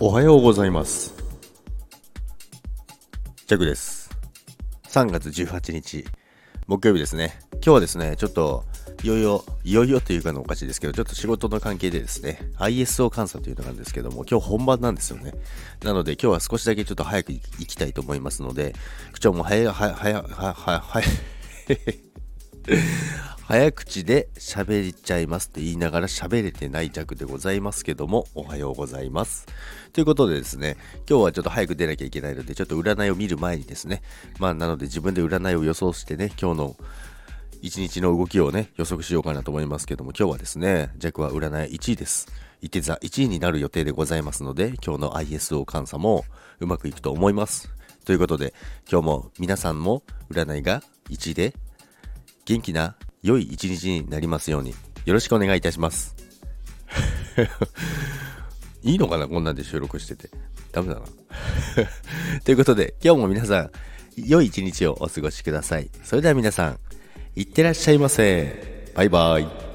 おはようございます。ジャグです。3月18日、木曜日ですね。今日はですね、ちょっと、いよいよ、いよいよというかのおかしいですけど、ちょっと仕事の関係でですね、ISO 監査というのがあるんですけども、今日本番なんですよね。なので、今日は少しだけちょっと早く行きたいと思いますので、口調も早、早、早、早、早、早口で喋っちゃいますって言いながら喋れてない弱でございますけども、おはようございます。ということでですね、今日はちょっと早く出なきゃいけないので、ちょっと占いを見る前にですね、まあなので自分で占いを予想してね、今日の一日の動きをね、予測しようかなと思いますけども、今日はですね、弱は占い1位です。いて座1位になる予定でございますので、今日の ISO 監査もうまくいくと思います。ということで、今日も皆さんも占いが1位で元気な良い一日になりますようによろしくお願いいたします。いいのかなこんなんで収録してて。ダメだな。ということで、今日も皆さん、良い一日をお過ごしください。それでは皆さん、いってらっしゃいませ。バイバイ。